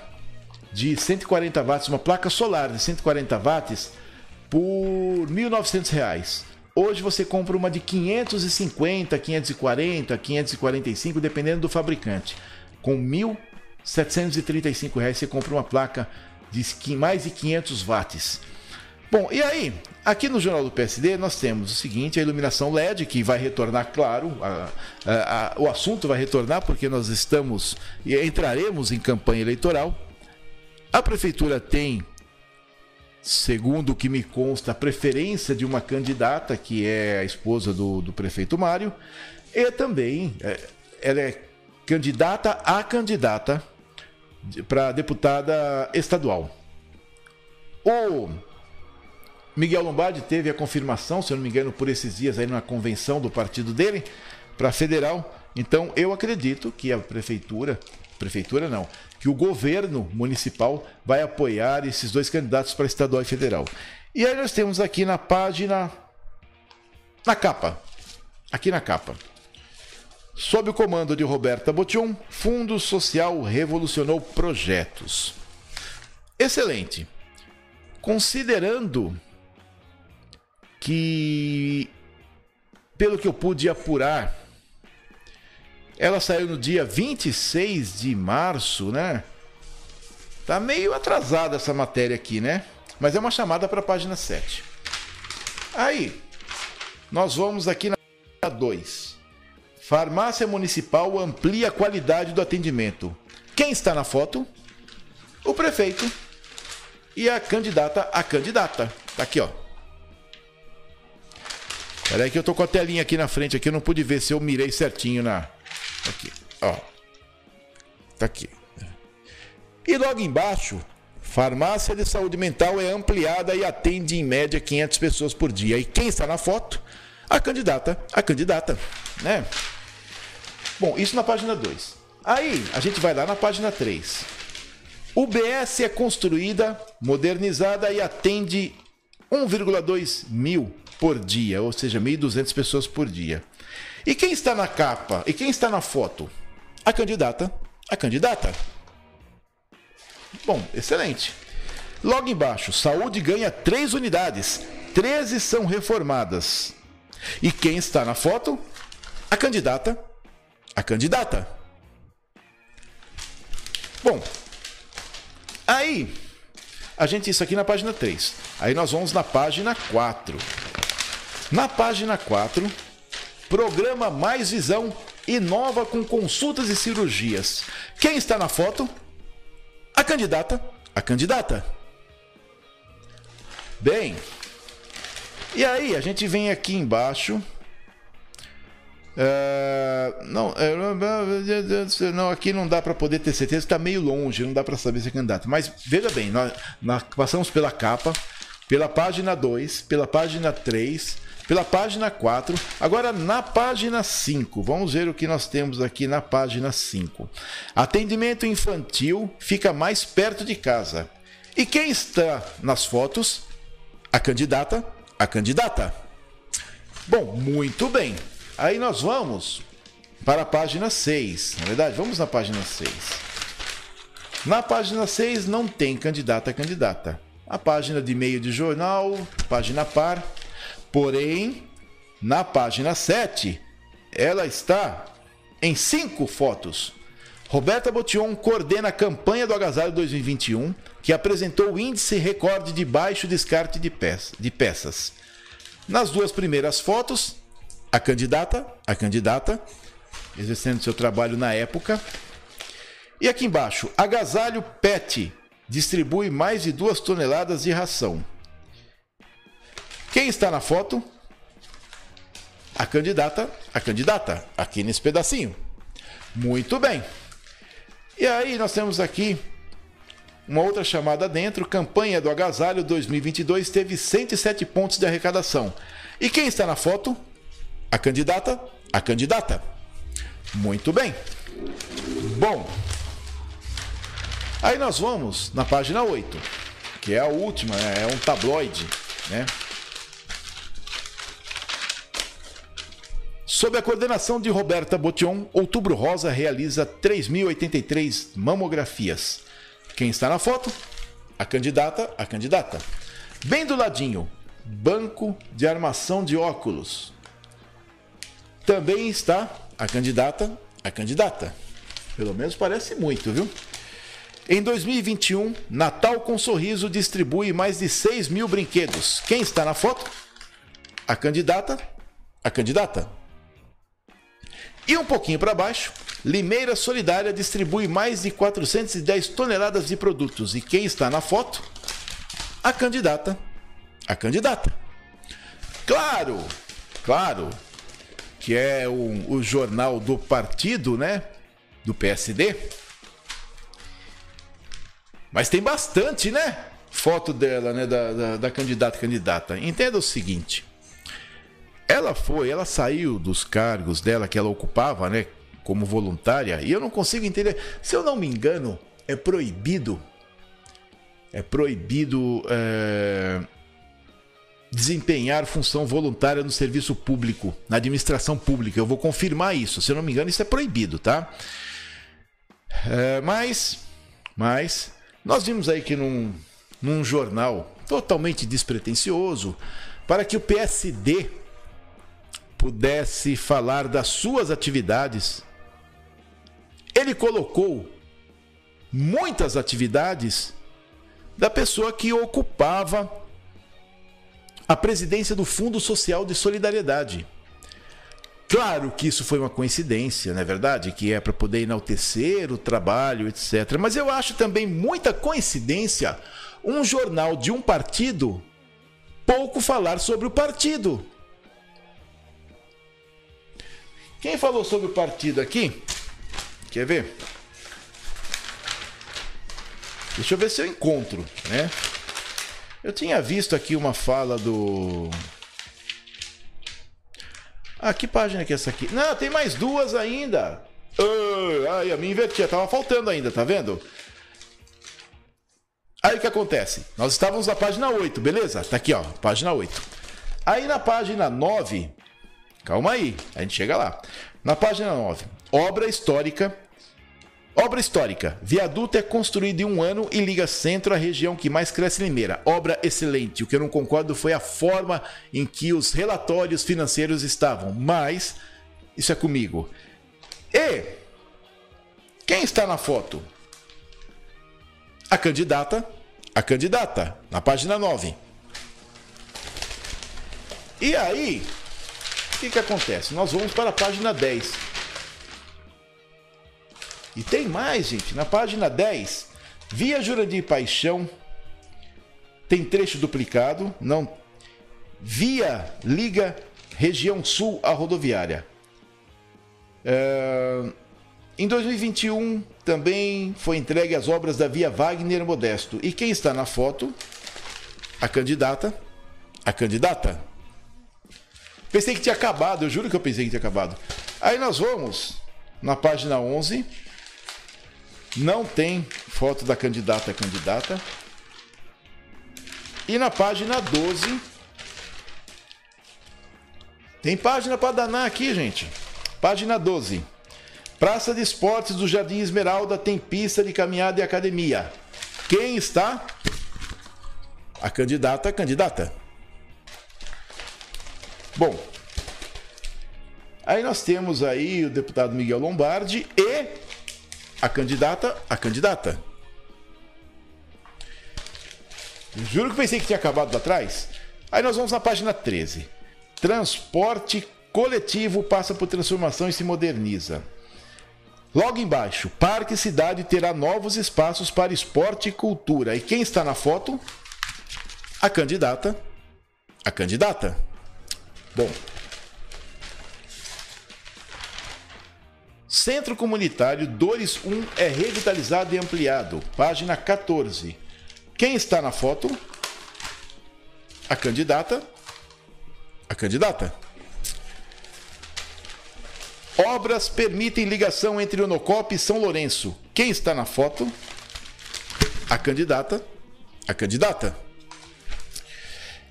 de 140 watts, uma placa solar de 140 watts, por R$ 1.900. Hoje você compra uma de 550, 540, 545, dependendo do fabricante. Com R$ 1.735 você compra uma placa de mais de 500 watts. Bom, e aí, aqui no Jornal do PSD nós temos o seguinte: a iluminação LED, que vai retornar, claro, a, a, a, o assunto vai retornar porque nós estamos e entraremos em campanha eleitoral. A prefeitura tem segundo o que me consta, a preferência de uma candidata, que é a esposa do, do prefeito Mário, e também é, ela é candidata a candidata para deputada estadual. O Miguel Lombardi teve a confirmação, se eu não me engano, por esses dias aí na convenção do partido dele, para federal. Então eu acredito que a prefeitura, prefeitura não, que o governo municipal vai apoiar esses dois candidatos para estadual e federal. E aí nós temos aqui na página, na capa, aqui na capa. Sob o comando de Roberta Botion, Fundo Social revolucionou projetos. Excelente. Considerando que, pelo que eu pude apurar, ela saiu no dia 26 de março, né? Tá meio atrasada essa matéria aqui, né? Mas é uma chamada para a página 7. Aí, nós vamos aqui na 2. Farmácia Municipal amplia a qualidade do atendimento. Quem está na foto? O prefeito e a candidata, a candidata. Tá aqui, ó. Peraí que eu tô com a telinha aqui na frente aqui, eu não pude ver se eu mirei certinho na, Aqui, ó. Tá aqui. E logo embaixo, farmácia de saúde mental é ampliada e atende em média 500 pessoas por dia. E quem está na foto? A candidata, a candidata, né? Bom, isso na página 2. Aí, a gente vai lá na página 3. UBS é construída, modernizada e atende 1,2 mil por dia, ou seja, 1.200 pessoas por dia. E quem está na capa? E quem está na foto? A candidata. A candidata. Bom, excelente. Logo embaixo, saúde ganha três unidades. 13 são reformadas. E quem está na foto? A candidata. A candidata. Bom, aí a gente isso aqui na página 3. Aí nós vamos na página 4. Na página 4, Programa Mais Visão inova com consultas e cirurgias. Quem está na foto? A candidata. A candidata. Bem, e aí a gente vem aqui embaixo. Uh, não, uh, não, aqui não dá para poder ter certeza, está meio longe, não dá para saber se é candidato. Mas veja bem, nós, nós passamos pela capa, pela página 2, pela página 3, pela página 4. Agora na página 5, vamos ver o que nós temos aqui na página 5. Atendimento infantil fica mais perto de casa. E quem está nas fotos? A candidata, a candidata. Bom, muito bem. Aí nós vamos para a página 6. Na verdade, vamos na página 6. Na página 6 não tem candidata a candidata. A página de meio de jornal, página par, Porém, na página 7, ela está em cinco fotos. Roberta Botion coordena a campanha do Agasalho 2021, que apresentou o índice recorde de baixo descarte de, peça, de peças. Nas duas primeiras fotos, a candidata, a candidata, exercendo seu trabalho na época. E aqui embaixo, Agasalho Pet distribui mais de duas toneladas de ração. Quem está na foto? A candidata, a candidata, aqui nesse pedacinho. Muito bem. E aí nós temos aqui uma outra chamada dentro, campanha do agasalho 2022 teve 107 pontos de arrecadação. E quem está na foto? A candidata, a candidata. Muito bem. Bom. Aí nós vamos na página 8, que é a última, né? é um tabloide, né? Sob a coordenação de Roberta Botion, Outubro Rosa realiza 3.083 mamografias. Quem está na foto? A candidata, a candidata. Bem do ladinho, banco de armação de óculos. Também está a candidata, a candidata. Pelo menos parece muito, viu? Em 2021, Natal com Sorriso distribui mais de 6 mil brinquedos. Quem está na foto? A candidata, a candidata. E um pouquinho para baixo, Limeira Solidária distribui mais de 410 toneladas de produtos. E quem está na foto? A candidata. A candidata. Claro, claro, que é o, o jornal do partido, né? Do PSD. Mas tem bastante, né? Foto dela, né? Da, da, da candidata candidata. Entenda o seguinte. Ela foi, ela saiu dos cargos dela que ela ocupava, né, como voluntária, e eu não consigo entender. Se eu não me engano, é proibido. É proibido é, desempenhar função voluntária no serviço público, na administração pública. Eu vou confirmar isso. Se eu não me engano, isso é proibido, tá? É, mas, mas, nós vimos aí que num, num jornal totalmente despretensioso, para que o PSD pudesse falar das suas atividades, ele colocou muitas atividades da pessoa que ocupava a presidência do Fundo Social de Solidariedade. Claro que isso foi uma coincidência, não é verdade? Que é para poder enaltecer o trabalho, etc. Mas eu acho também muita coincidência um jornal de um partido pouco falar sobre o partido. Quem falou sobre o partido aqui? Quer ver? Deixa eu ver se eu encontro, né? Eu tinha visto aqui uma fala do. Ah, que página que é essa aqui? Não, tem mais duas ainda. Ah, ai, a minha invertia, tava faltando ainda, tá vendo? Aí o que acontece? Nós estávamos na página 8, beleza? Tá aqui, ó, página 8. Aí na página 9, Calma aí, a gente chega lá. Na página 9, obra histórica. Obra histórica. Viaduto é construído em um ano e liga centro à região que mais cresce em Limeira. Obra excelente. O que eu não concordo foi a forma em que os relatórios financeiros estavam. Mas, isso é comigo. E quem está na foto? A candidata. A candidata, na página 9. E aí, que, que acontece? Nós vamos para a página 10. E tem mais, gente. Na página 10, via Jurandir Paixão, tem trecho duplicado, não. Via Liga Região Sul a rodoviária. É... Em 2021 também foi entregue as obras da Via Wagner Modesto. E quem está na foto? A candidata. A candidata Pensei que tinha acabado, eu juro que eu pensei que tinha acabado. Aí nós vamos na página 11. Não tem foto da candidata candidata. E na página 12 tem página para danar aqui, gente. Página 12. Praça de Esportes do Jardim Esmeralda tem pista de caminhada e academia. Quem está? A candidata, a candidata. Bom, aí nós temos aí o deputado Miguel Lombardi e a candidata, a candidata. Juro que pensei que tinha acabado lá atrás. Aí nós vamos na página 13. Transporte coletivo passa por transformação e se moderniza. Logo embaixo, Parque Cidade terá novos espaços para esporte e cultura. E quem está na foto? A candidata A candidata? Bom. Centro Comunitário Dores 1 é revitalizado e ampliado. Página 14. Quem está na foto? A candidata. A candidata. Obras permitem ligação entre Onocop e São Lourenço. Quem está na foto? A candidata. A candidata.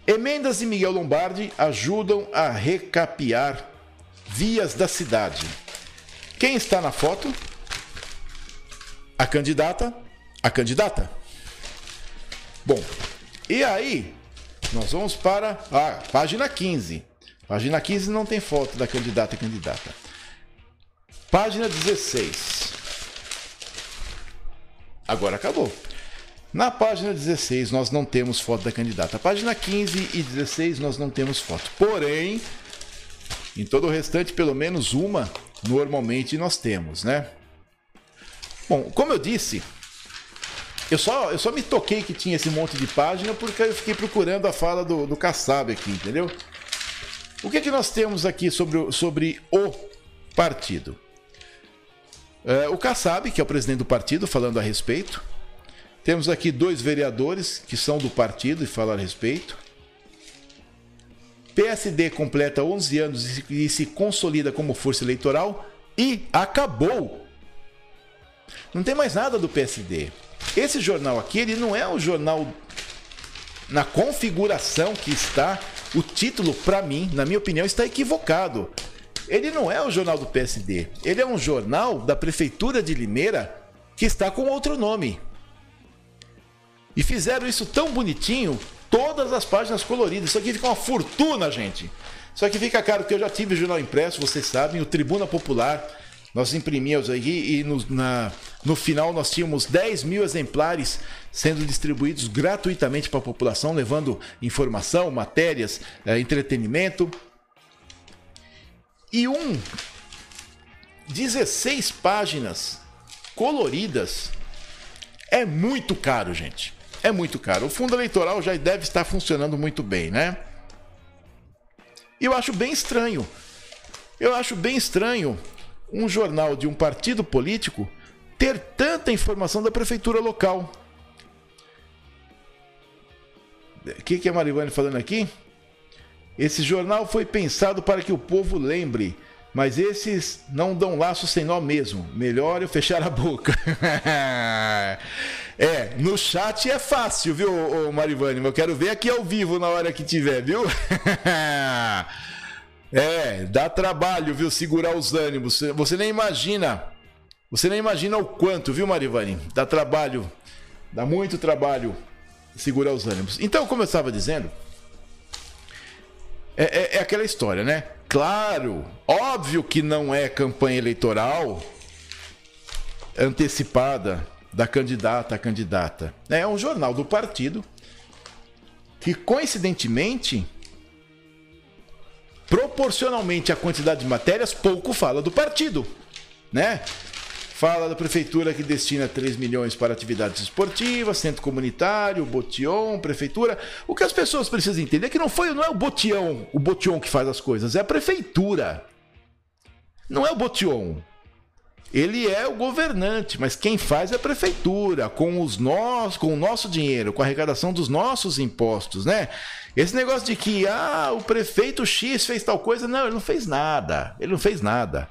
Emendas de Miguel Lombardi ajudam a recapear vias da cidade. Quem está na foto? A candidata. A candidata. Bom, e aí nós vamos para a página 15. Página 15 não tem foto da candidata e candidata. Página 16. Agora acabou. Na página 16 nós não temos foto da candidata. Página 15 e 16 nós não temos foto. Porém, em todo o restante, pelo menos uma normalmente nós temos, né? Bom, como eu disse, eu só, eu só me toquei que tinha esse monte de página porque eu fiquei procurando a fala do, do Kassab aqui, entendeu? O que, é que nós temos aqui sobre, o, sobre o partido? É, o Kassab, que é o presidente do partido, falando a respeito. Temos aqui dois vereadores que são do partido e falam a respeito. PSD completa 11 anos e se consolida como força eleitoral e acabou. Não tem mais nada do PSD. Esse jornal aqui, ele não é o jornal na configuração que está. O título, para mim, na minha opinião, está equivocado. Ele não é o jornal do PSD. Ele é um jornal da prefeitura de Limeira que está com outro nome. E fizeram isso tão bonitinho, todas as páginas coloridas. Isso aqui fica uma fortuna, gente. Isso aqui fica caro, porque eu já tive jornal impresso, vocês sabem, o Tribuna Popular. Nós imprimíamos aqui e no, na, no final nós tínhamos 10 mil exemplares sendo distribuídos gratuitamente para a população, levando informação, matérias, é, entretenimento. E um 16 páginas coloridas é muito caro, gente é muito caro. O fundo eleitoral já deve estar funcionando muito bem, né? Eu acho bem estranho. Eu acho bem estranho um jornal de um partido político ter tanta informação da prefeitura local. O que, que é Marivane falando aqui? Esse jornal foi pensado para que o povo lembre, mas esses não dão laço sem nó mesmo. Melhor eu fechar a boca. É, no chat é fácil, viu, ô Marivane? Eu quero ver aqui ao vivo na hora que tiver, viu? é, dá trabalho, viu, segurar os ânimos. Você nem imagina. Você nem imagina o quanto, viu, Marivane? Dá trabalho. Dá muito trabalho segurar os ânimos. Então, como eu estava dizendo, é, é, é aquela história, né? Claro, óbvio que não é campanha eleitoral antecipada da candidata a candidata. É um jornal do partido que, coincidentemente, proporcionalmente à quantidade de matérias, pouco fala do partido, né? Fala da prefeitura que destina 3 milhões para atividades esportivas, centro comunitário, botion, prefeitura. O que as pessoas precisam entender é que não foi, não é o botião, o botion que faz as coisas, é a prefeitura. Não é o botion. Ele é o governante, mas quem faz é a prefeitura, com os nós, com o nosso dinheiro, com a arrecadação dos nossos impostos, né? Esse negócio de que ah, o prefeito X fez tal coisa, não, ele não fez nada. Ele não fez nada.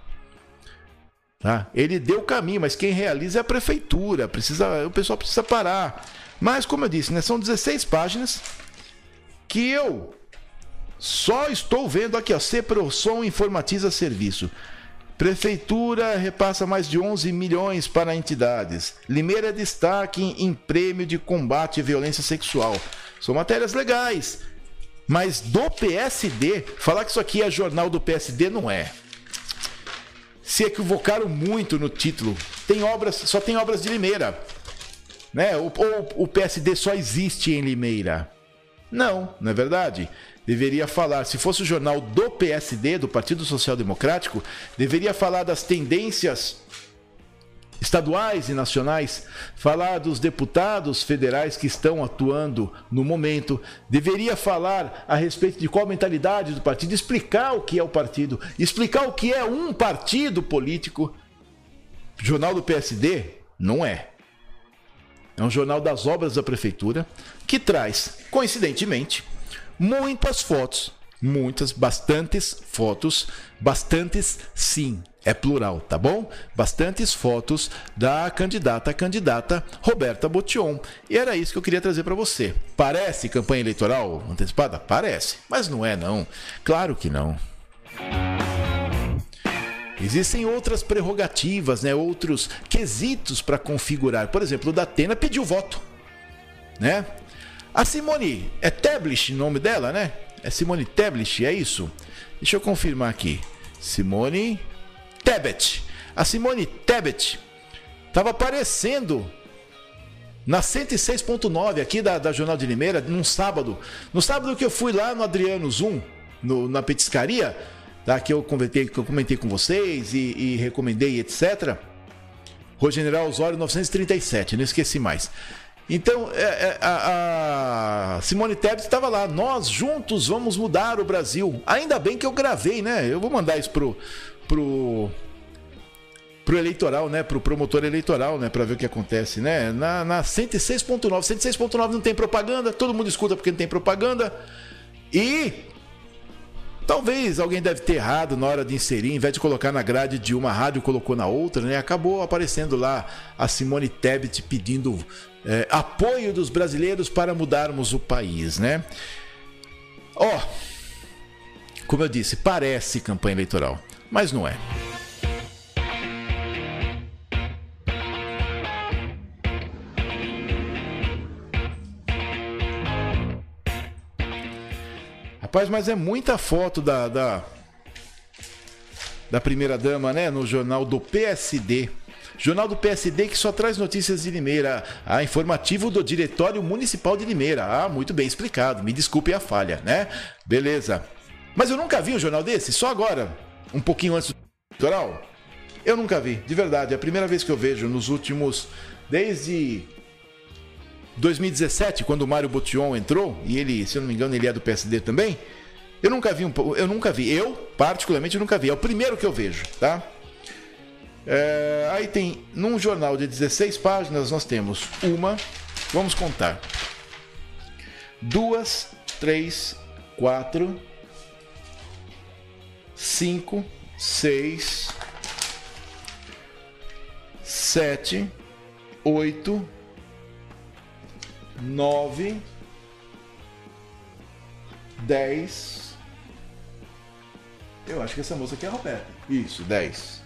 Tá? Ele deu o caminho, mas quem realiza é a prefeitura. Precisa, o pessoal precisa parar. Mas como eu disse, né, são 16 páginas que eu só estou vendo aqui, ó, Ceprosom informatiza serviço. Prefeitura repassa mais de 11 milhões para entidades. Limeira é destaque em prêmio de combate à violência sexual. São matérias legais. Mas do PSD, falar que isso aqui é jornal do PSD não é. Se equivocaram muito no título. Tem obras, só tem obras de Limeira. Né? Ou, ou o PSD só existe em Limeira. Não, não é verdade? deveria falar, se fosse o jornal do PSD, do Partido Social Democrático, deveria falar das tendências estaduais e nacionais, falar dos deputados federais que estão atuando no momento, deveria falar a respeito de qual mentalidade do partido, explicar o que é o partido, explicar o que é um partido político. Jornal do PSD não é. É um jornal das obras da prefeitura que traz, coincidentemente, muitas fotos, muitas, bastantes fotos, bastantes sim, é plural, tá bom? Bastantes fotos da candidata, candidata Roberta Botion. E era isso que eu queria trazer para você. Parece campanha eleitoral antecipada? Parece, mas não é não. Claro que não. Existem outras prerrogativas, né? outros quesitos para configurar. Por exemplo, o da Atena pediu voto. Né? A Simone, é Teblish o nome dela, né? É Simone Teblish, é isso? Deixa eu confirmar aqui. Simone Tebet. A Simone Tebet estava aparecendo na 106.9 aqui da, da Jornal de Limeira, num sábado. No sábado que eu fui lá no Adriano Zoom, no, na petiscaria, tá? que, eu comentei, que eu comentei com vocês e, e recomendei, etc. Rua General Osório 937, não esqueci mais. Então, é, é, a, a, Simone Tebet estava lá. Nós juntos vamos mudar o Brasil. Ainda bem que eu gravei, né? Eu vou mandar isso pro, pro, pro eleitoral, né? Pro promotor eleitoral, né? Para ver o que acontece, né? Na, na 106.9. 106.9 não tem propaganda. Todo mundo escuta porque não tem propaganda. E Talvez alguém deve ter errado na hora de inserir, em vez de colocar na grade de uma rádio, colocou na outra, né? Acabou aparecendo lá a Simone Tebet pedindo é, apoio dos brasileiros para mudarmos o país, né? Ó, oh, como eu disse, parece campanha eleitoral, mas não é. Rapaz, mas é muita foto da, da, da primeira dama, né? No jornal do PSD. Jornal do PSD que só traz notícias de Limeira. Ah, informativo do Diretório Municipal de Limeira. Ah, muito bem explicado. Me desculpe a falha, né? Beleza. Mas eu nunca vi um jornal desse, só agora, um pouquinho antes do eleitoral. Eu nunca vi, de verdade. É a primeira vez que eu vejo nos últimos. Desde 2017, quando o Mário Botion entrou, e ele, se eu não me engano, ele é do PSD também, eu nunca vi um, eu nunca vi, eu particularmente nunca vi, é o primeiro que eu vejo, tá? É, aí tem, num jornal de 16 páginas, nós temos uma, vamos contar, duas, três, quatro, cinco, seis, sete, oito, nove, dez. Eu acho que essa moça aqui é a Roberta. Isso, dez.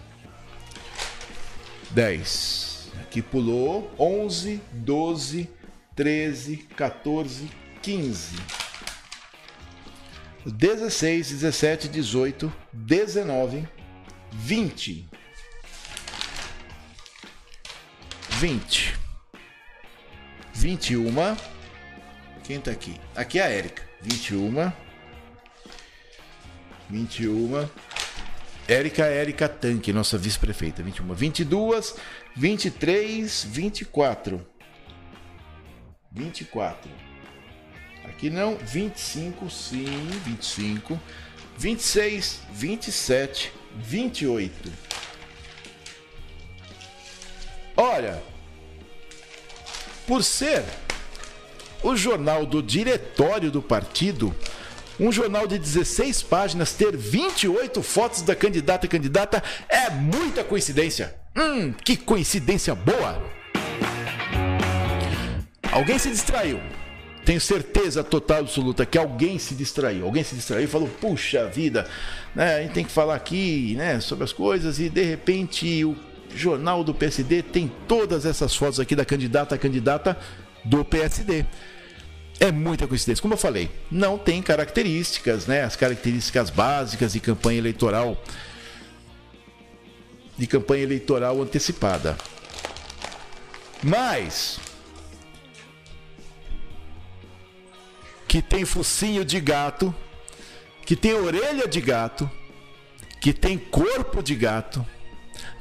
Dez. Aqui pulou onze, doze, treze, 14, 15. 16, 17, 18, 19, 20. 20. 21. Quem tá aqui? Aqui é a Érica. 21. 21. Érica Érica Tanque, nossa vice-prefeita. 21. 22, 23, 24. 24. Aqui não, 25, sim, 25. 26, 27, 28. Olha, por ser o jornal do diretório do partido, um jornal de 16 páginas ter 28 fotos da candidata candidata é muita coincidência. Hum, que coincidência boa! Alguém se distraiu. Tenho certeza total absoluta que alguém se distraiu. Alguém se distraiu e falou: puxa vida, né, a gente tem que falar aqui né, sobre as coisas e de repente o jornal do PSD tem todas essas fotos aqui da candidata a candidata do PSD. É muita coincidência. Como eu falei, não tem características, né? As características básicas de campanha eleitoral de campanha eleitoral antecipada. Mas que tem focinho de gato, que tem orelha de gato, que tem corpo de gato,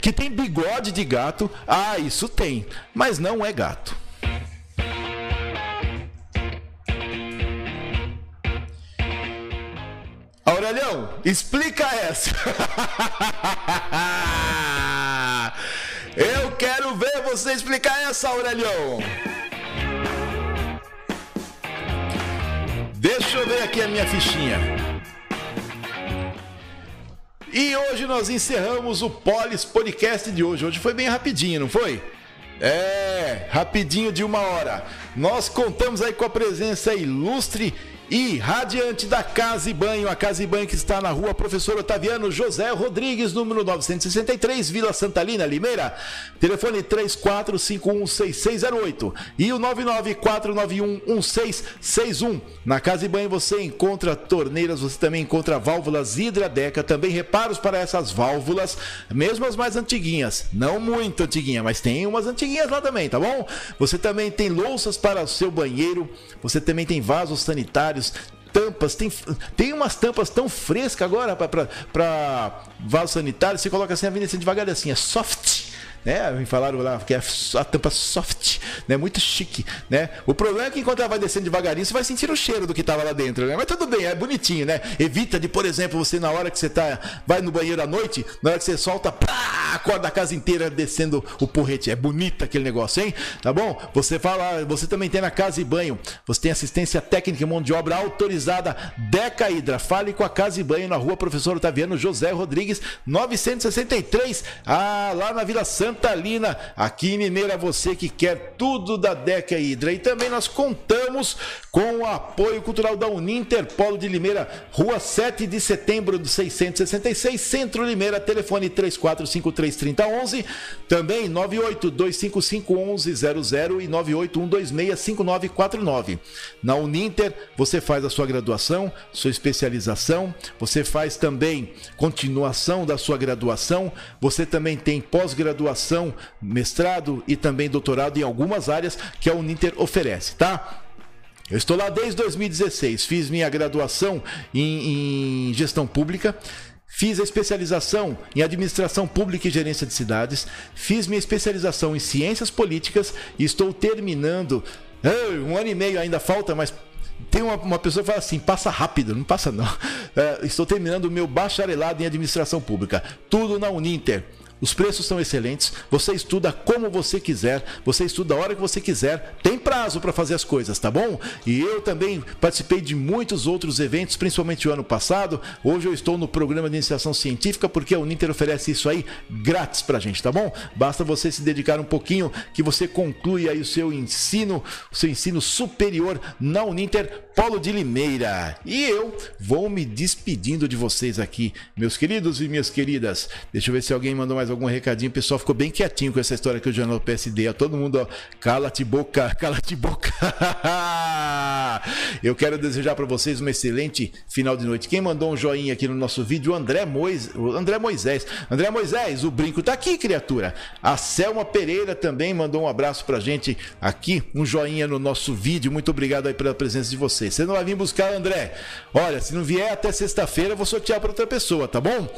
Que tem bigode de gato? Ah, isso tem, mas não é gato. Aurelião, explica essa. Eu quero ver você explicar essa, Aurelião. Deixa eu ver aqui a minha fichinha. E hoje nós encerramos o Polis Podcast de hoje. Hoje foi bem rapidinho, não foi? É, rapidinho de uma hora. Nós contamos aí com a presença ilustre e radiante da Casa e Banho, a Casa e Banho que está na rua Professor Otaviano José Rodrigues, número 963, Vila Santalina, Limeira. Telefone 34516608 e o 994911661. Na Casa e Banho você encontra torneiras, você também encontra válvulas Hidradeca, também reparos para essas válvulas, mesmo as mais antiguinhas, não muito antiguinha, mas tem umas antiguinhas lá também, tá bom? Você também tem louças para o seu banheiro, você também tem vasos sanitários tampas, tem, tem umas tampas tão frescas agora para vaso sanitário, você coloca assim a vinda assim, devagar assim, é soft né? Me falaram lá que é a tampa soft, né? Muito chique, né? O problema é que enquanto ela vai descendo devagarinho, você vai sentir o cheiro do que estava lá dentro, né? Mas tudo bem, é bonitinho, né? Evita de, por exemplo, você na hora que você tá vai no banheiro à noite, na hora que você solta, pá, acorda a casa inteira descendo o porrete. É bonito aquele negócio, hein? Tá bom? Você fala, você também tem na casa e banho, você tem assistência técnica e mão de obra autorizada Deca Hidra. Fale com a casa e banho na rua Professor Otaviano José Rodrigues, 963, ah, lá na Vila Santa Santalina, aqui em Mineira, você que quer tudo da Deca Hidra. E também nós contamos com o apoio cultural da Uninter Polo de Limeira, rua 7 de setembro de 666, Centro Limeira, telefone 34533011, também 982551100 e 981265949. Na Uninter, você faz a sua graduação, sua especialização, você faz também continuação da sua graduação, você também tem pós-graduação graduação, mestrado e também doutorado em algumas áreas que a Uninter oferece, tá? Eu estou lá desde 2016, fiz minha graduação em, em gestão pública. Fiz a especialização em administração pública e gerência de cidades, fiz minha especialização em ciências políticas e estou terminando. um ano e meio ainda falta, mas tem uma, uma, pessoa que fala assim: passa rápido, não passa não. É, estou terminando o meu bacharelado em administração pública, tudo na Uninter. Os preços são excelentes. Você estuda como você quiser, você estuda a hora que você quiser. Tem prazo para fazer as coisas, tá bom? E eu também participei de muitos outros eventos, principalmente o ano passado. Hoje eu estou no programa de iniciação científica porque a Uninter oferece isso aí grátis pra gente, tá bom? Basta você se dedicar um pouquinho que você conclui aí o seu ensino, o seu ensino superior na Uninter Polo de Limeira. E eu vou me despedindo de vocês aqui, meus queridos e minhas queridas. Deixa eu ver se alguém mandou mais algum recadinho. O pessoal ficou bem quietinho com essa história que o jornal PSD. Todo mundo, ó, cala-te boca, cala-te boca. eu quero desejar para vocês uma excelente final de noite. Quem mandou um joinha aqui no nosso vídeo? O André, Mois, o André Moisés. André Moisés, o brinco tá aqui, criatura. A Selma Pereira também mandou um abraço pra gente aqui, um joinha no nosso vídeo. Muito obrigado aí pela presença de vocês vocês. Você não vai vir buscar, André. Olha, se não vier até sexta-feira, eu vou sortear para outra pessoa, tá bom?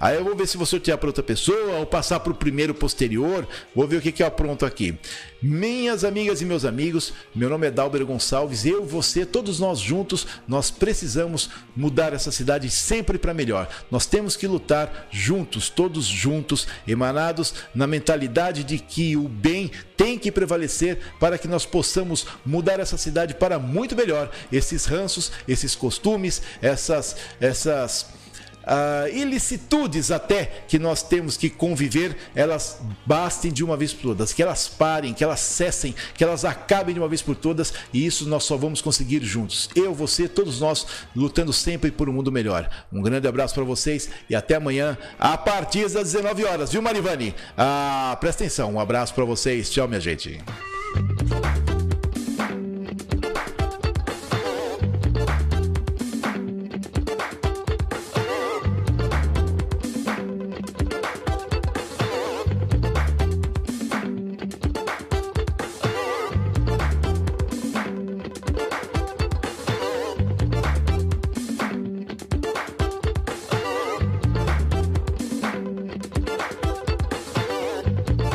Aí eu vou ver se vou sortear para outra pessoa passar para o primeiro posterior. Vou ver o que, que eu apronto aqui. Minhas amigas e meus amigos, meu nome é Dalber Gonçalves. Eu, você, todos nós juntos, nós precisamos mudar essa cidade sempre para melhor. Nós temos que lutar juntos, todos juntos, emanados na mentalidade de que o bem tem que prevalecer para que nós possamos mudar essa cidade para muito melhor. Esses ranços, esses costumes, essas essas uh, ilicitudes até que nós temos que conviver, elas bastem de uma vez por todas, que elas parem, que elas cessem, que elas acabem de uma vez por todas, e isso nós só vamos conseguir juntos. Eu, você, todos nós lutando sempre por um mundo melhor. Um grande abraço para vocês e até amanhã a partir das 19 horas, viu, Marivani? Ah, presta atenção, um abraço para vocês. Tchau, minha gente.